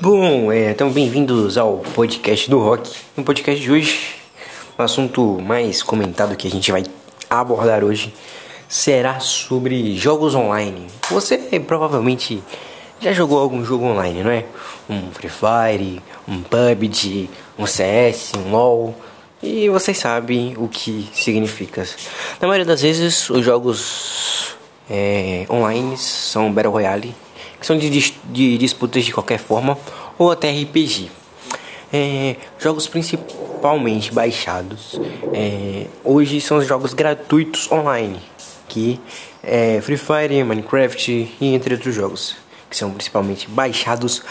Bom, é, então bem-vindos ao podcast do Rock. No podcast de hoje, o assunto mais comentado que a gente vai abordar hoje será sobre jogos online. Você provavelmente já jogou algum jogo online, não é? Um Free Fire, um PUBG, um CS, um LoL. E vocês sabem o que significa. Na maioria das vezes, os jogos é, online são Battle Royale são de, de disputas de qualquer forma, ou até RPG. É, jogos principalmente baixados é, hoje são os jogos gratuitos online, que é Free Fire, Minecraft e entre outros jogos, que são principalmente baixados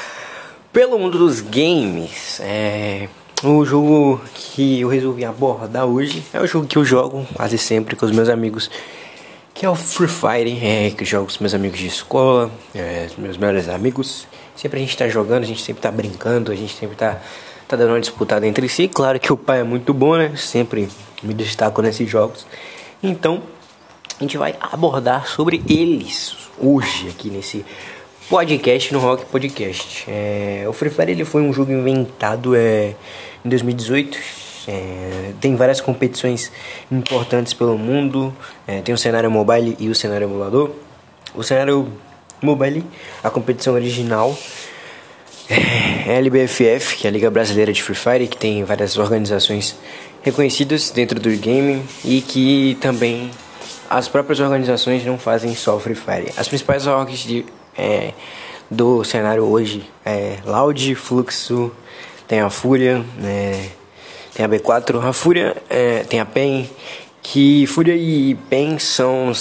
pelo mundo dos games. É, o jogo que eu resolvi abordar hoje é o jogo que eu jogo quase sempre com os meus amigos que é o Free Fire, é, que eu jogo com meus amigos de escola, é, meus melhores amigos. Sempre a gente tá jogando, a gente sempre tá brincando, a gente sempre tá, tá dando uma disputada entre si. Claro que o pai é muito bom, né? Sempre me destaco nesses jogos. Então, a gente vai abordar sobre eles hoje aqui nesse podcast no Rock Podcast. É, o Free Fire ele foi um jogo inventado é, em 2018 é, tem várias competições importantes pelo mundo. É, tem o cenário mobile e o cenário emulador. O cenário mobile, a competição original é a LBFF, que é a Liga Brasileira de Free Fire, que tem várias organizações reconhecidas dentro do game e que também as próprias organizações não fazem só Free Fire. As principais orgs de, é, do cenário hoje é Loud, Fluxo, tem a Fúria, né? Tem a B4, a Fúria, é, tem a PEN, que Fúria e PEN são,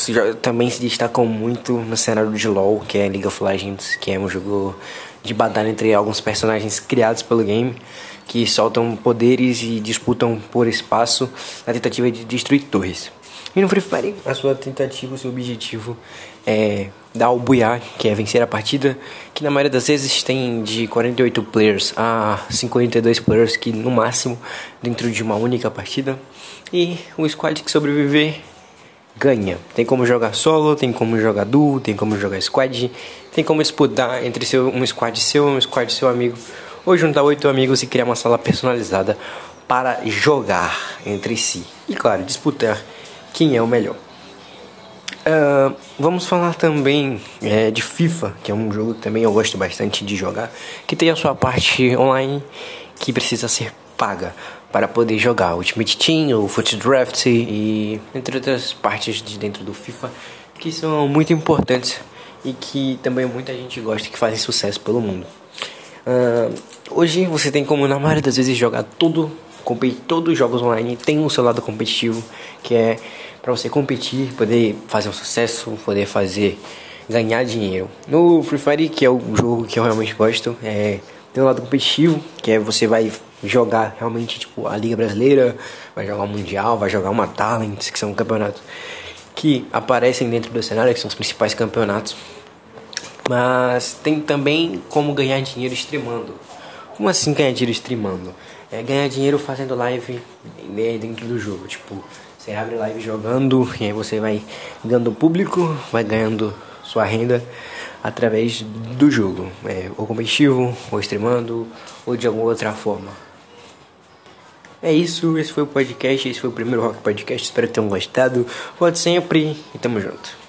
também se destacam muito no cenário de LoL, que é League of Legends, que é um jogo de batalha entre alguns personagens criados pelo game, que soltam poderes e disputam por espaço na tentativa de destruir torres. E no Free Fire, a sua tentativa, o seu objetivo é dar o buiá, que é vencer a partida, que na maioria das vezes tem de 48 players a 52 players, que no máximo dentro de uma única partida. E o squad que sobreviver ganha. Tem como jogar solo, tem como jogar duo, tem como jogar squad, tem como disputar entre seu, um squad seu e um squad seu amigo, ou juntar oito amigos e criar uma sala personalizada para jogar entre si. E claro, disputar quem é o melhor. Uh, vamos falar também é, de FIFA, que é um jogo que também eu gosto bastante de jogar, que tem a sua parte online que precisa ser paga para poder jogar Ultimate Team, o Foot Draft e entre outras partes de dentro do FIFA que são muito importantes e que também muita gente gosta que fazem sucesso pelo mundo. Uh, hoje você tem como na maioria das vezes jogar tudo todos os jogos online tem o seu lado competitivo, que é para você competir, poder fazer um sucesso, poder fazer ganhar dinheiro. No Free Fire, que é o jogo que eu realmente gosto, é, tem um lado competitivo, que é você vai jogar realmente tipo a Liga Brasileira, vai jogar o Mundial, vai jogar uma Talents, que são campeonatos que aparecem dentro do cenário, que são os principais campeonatos. Mas tem também como ganhar dinheiro streamando. Como assim ganhar dinheiro streamando? É ganhar dinheiro fazendo live dentro do jogo. Tipo, você abre live jogando e aí você vai ganhando público, vai ganhando sua renda através do jogo. É, ou competitivo, ou streamando, ou de alguma outra forma. É isso, esse foi o podcast, esse foi o primeiro Rock Podcast. Espero que tenham gostado. Volte sempre e tamo junto.